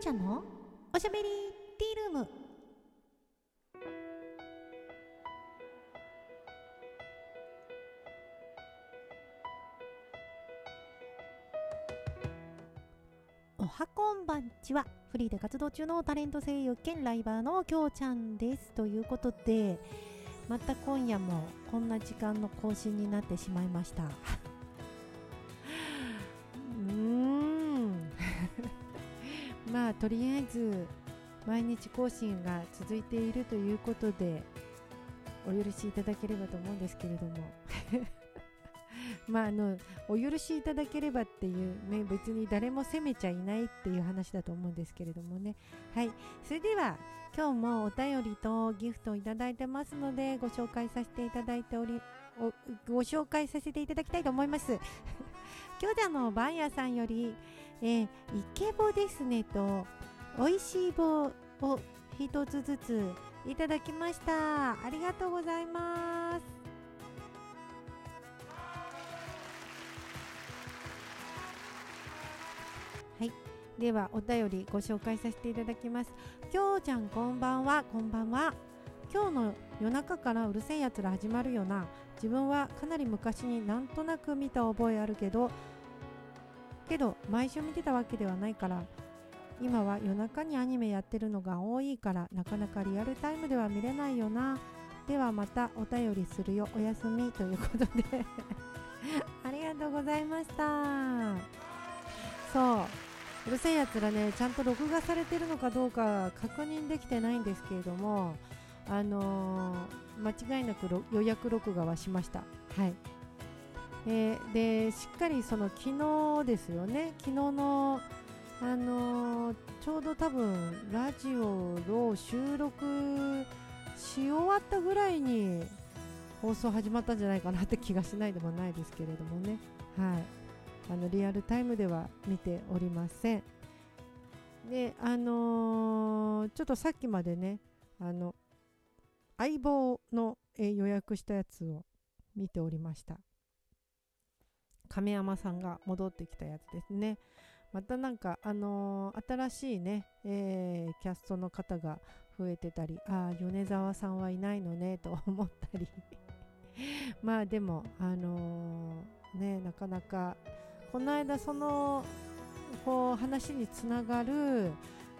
ちゃんのおしゃべりティールーム。おはこんばんちは。フリーで活動中のタレント声優兼ライバーのきょうちゃんです。ということでまた今夜もこんな時間の更新になってしまいました。まあとりあえず毎日更新が続いているということでお許しいただければと思うんですけれども。まああのお許しいただければっていうね別に誰も責めちゃいないっていう話だと思うんですけれどもね。はい。それでは今日もお便りとギフトをいただいてますのでご紹介させていただいておりご紹介させていただきたいと思います。今日のバイヤーさんより、えー、イケボですねと美味しい棒を一つずついただきました。ありがとうございます。はい。ではお便りご紹介させていただきます。きょうちゃんこんばんは。こんばんは。今日の夜中からうるせえやつら始まるよな。自分はかなり昔になんとなく見た覚えあるけどけど毎週見てたわけではないから今は夜中にアニメやってるのが多いからなかなかリアルタイムでは見れないよな。ではまたお便りするよ。おやすみということで。ありがとうございました。そう。うるせえやつらねちゃんと録画されてるのかどうか確認できてないんですけれどもあのー、間違いなく予約録画はしました。はい。えー、でしっかりその昨日ですよね。昨日のあのー、ちょうど多分ラジオを収録し終わったぐらいに放送始まったんじゃないかなって気がしないでもないですけれどもね。はい。あのリアルタイムでは見ておりません。であのー、ちょっとさっきまでねあの相棒の、え予約したやつを見ておりました。亀山さんが戻ってきたやつですね。またなんかあのー、新しいね、えー、キャストの方が増えてたりああ米沢さんはいないのね と思ったり。まあでもあのー、ねなかなかこの間そのこう話につながる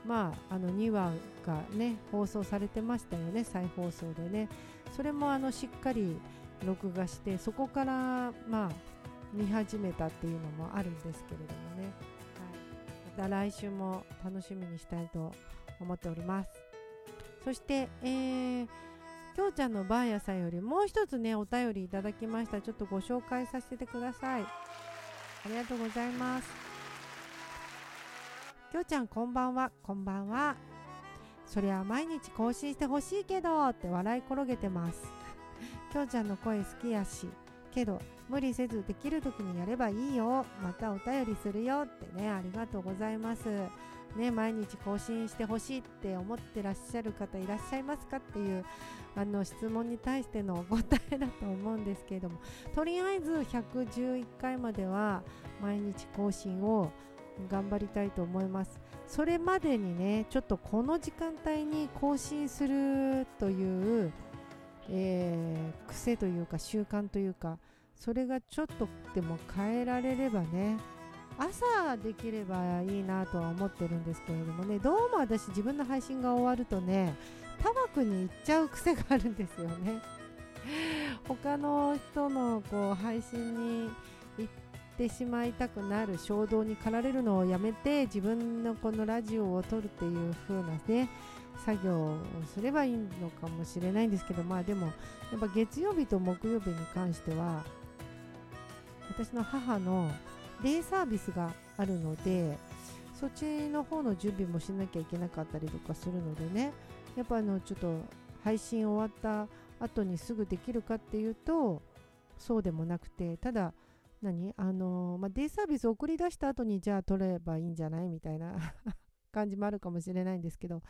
まあ、あの2話がね放送されてましたよね再放送でね。それもあのしっかり録画してそこからまあ見始めたっていうのもあるんですけれどもね、はい、また来週も楽しみにしたいと思っております。そして、えー、きょうちゃんのばあやさんよりもう一つねお便りいただきました。ちょっとご紹介させてください。ありがとうございます。きょうちゃんこんばんは、こんばんは。そりゃ毎日更新してほしいけどって笑い転げてます。きょうちゃんの声好きやし、けど無理せずできる時にやればいいよ。またお便りするよってね、ありがとうございます。ね、毎日更新してほしいって思ってらっしゃる方いらっしゃいますかっていうあの質問に対してのお答えだと思うんですけれどもとりあえず111回までは毎日更新を頑張りたいと思いますそれまでにねちょっとこの時間帯に更新するという、えー、癖というか習慣というかそれがちょっとでも変えられればね朝できればいいなとは思ってるんですけれどもねどうも私自分の配信が終わるとねタバコに行っちゃう癖があるんですよね。他の人のこう配信に行ってしまいたくなる衝動に駆られるのをやめて自分のこのラジオを撮るっていう風なね作業をすればいいのかもしれないんですけどまあでもやっぱ月曜日と木曜日に関しては私の母のデイサービスがあるのでそっちの方の準備もしなきゃいけなかったりとかするのでねやっぱあのちょっと配信終わった後にすぐできるかっていうとそうでもなくてただ何？あのまあ、デイサービス送り出した後にじゃあ取ればいいんじゃない？みたいな。感じもあるかもしれないんですけど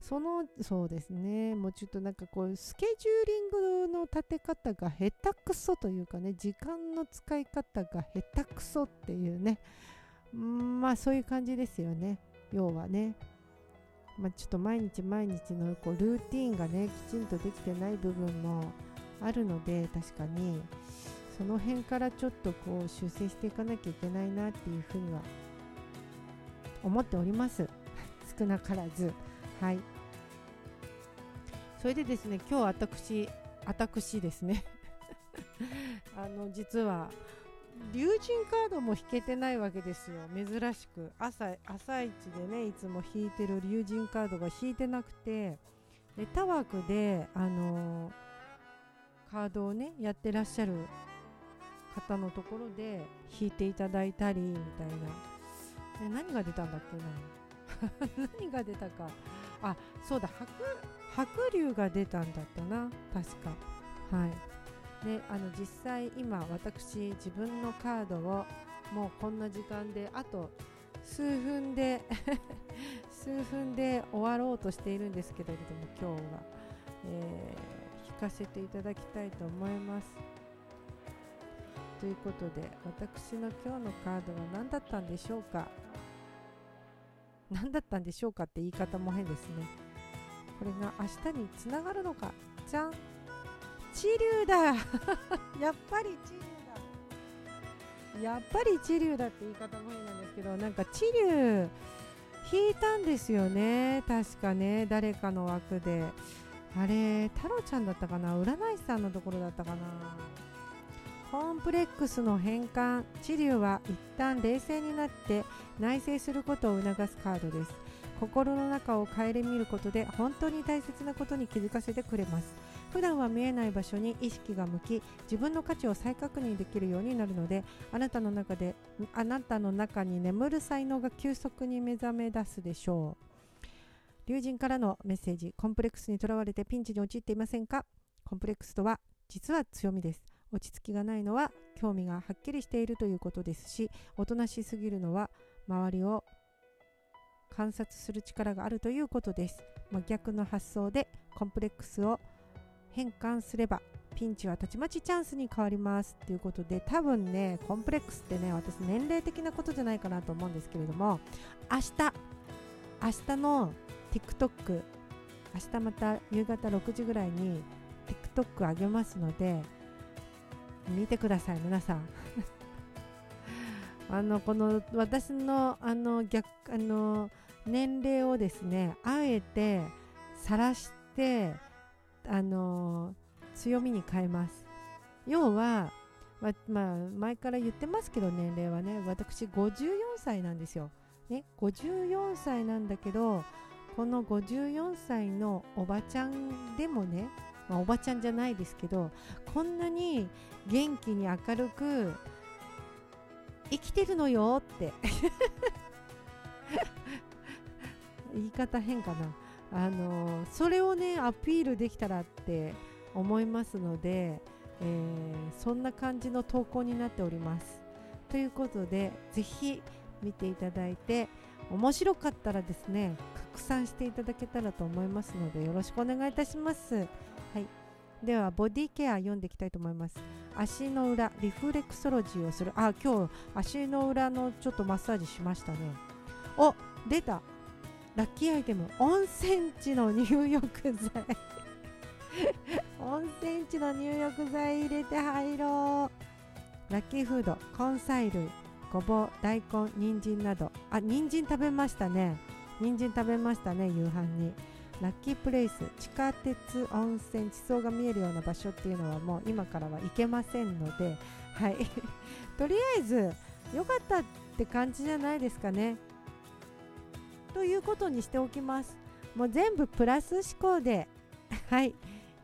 そのそうですね。もうちょっとなんかこうスケジューリングの立て方が下手くそというかね時間の使い方が下手くそっていうね。まあそういう感じですよね。要はね。まあ、ちょっと毎日毎日のこうルーティンがねきちんとできてない部分もあるので確かに。その辺からちょっとこう修正していかなきゃいけないなっていうふうには思っております。少なからず。はい。それでですね今日私私ですね。あの実は龍神カードも引けてないわけですよ。珍しく。朝朝一でねいつも引いてる龍神カードが引いてなくて。でタワークであのー、カードをねやってらっしゃる方のところで引いていただいたりみたいな。で何が出たんだっけな。何が出たか。あそうだ。白白龍が出たんだったな。確か。はい。であの実際今私自分のカードをもうこんな時間であと数分で 数分で終わろうとしているんですけれども今日は、えー、引かせていただきたいと思います。ということで私の今日のカードは何だったんでしょうか。何だったんでしょうかって言い方も変ですね。これが明日につながるのか。じゃん。一流 だ。やっぱり一流だ。やっぱり一流だって言い方も変なんですけどなんか一流引いたんですよね。確かね。誰かの枠で。あれ太郎ちゃんだったかな。占い師さんのところだったかな。コンプレックスの変換治療は一旦冷静になって内省することを促すカードです。心の中を顧みることで本当に大切なことに気づかせてくれます。普段は見えない場所に意識が向き自分の価値を再確認できるようになるのであなたの中であなたの中に眠る才能が急速に目覚め出すでしょう。龍神からのメッセージコンプレックスにとらわれてピンチに陥っていませんか？コンプレックスとは実は強みです。落ち着きがないのは興味がはっきりしているということですしおとなしすぎるのは周りを観察する力があるということです、まあ、逆の発想でコンプレックスを変換すればピンチはたちまちチャンスに変わります。ということで多分ねコンプレックスってね私年齢的なことじゃないかなと思うんですけれども明日明日の TikTok 明日また夕方6時ぐらいに TikTok 上げますので見てください皆さん。あのこの私のあの逆あの年齢をですねあえて晒してあの強みに変えます。要は、ままあ、前から言ってますけど年齢はね私54歳なんですよ、ね、54歳なんだけどこの54歳のおばちゃんでもね、まあ、おばちゃんじゃないですけどこんなに元気に明るく生きてるのよって。言い方変かな。あのそれをねアピールできたらって思いますので、えー、そんな感じの投稿になっております。ということでぜひ見ていただいて面白かったらですね拡散していただけたらと思いますのでよろしくお願いいたします。はい。ではボディケア読んでいきたいと思います。足の裏リフレクソロジーをする。あ今日足の裏のちょっとマッサージしましたね。お出た。ラッキーアイテム。温泉地の入浴剤。温泉地の入浴剤入れて入ろう。ラッキーフード。根菜類。ごぼう大根人参など。あ人参食べましたね。人参食べましたね夕飯に。ラッキープレイス地下鉄温泉地層が見えるような場所っていうのはもう今からは行けませんのではい。とりあえず良かったって感じじゃないですかね。ということにしておきます。もう全部プラス思考で はい。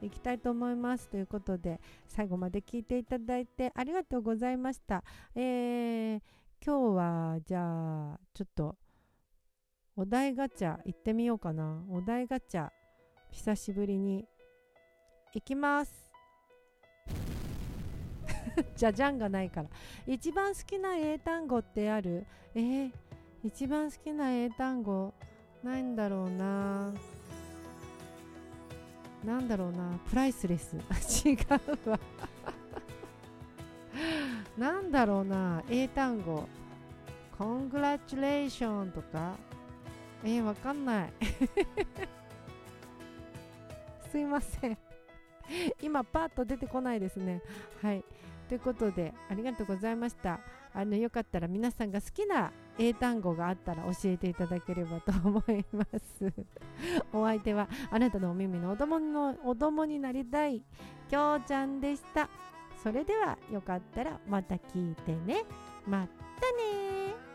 いきたいと思います。ということで最後まで聞いていただいてありがとうございました。えー、今日はじゃあちょっとお題ガチャ行ってみようかな。お題ガチャ久しぶりに行きます。じゃじゃんがないから。一番好きな英単語ってある？えー、一番好きな英単語ないんだろうな。なんだろうな。プライスレス。違うわ。なんだろうな。英単語。コングラチュレーションとか。えー、わかんない。すいません。今パッと出てこないですね。はい。ということでありがとうございました。あのよかったら皆さんが好きな英単語があったら教えていただければと思います。お相手はあなたのお耳のお供のお供になりたいきょうちゃんでした。それではよかったらまた聞いてね。またね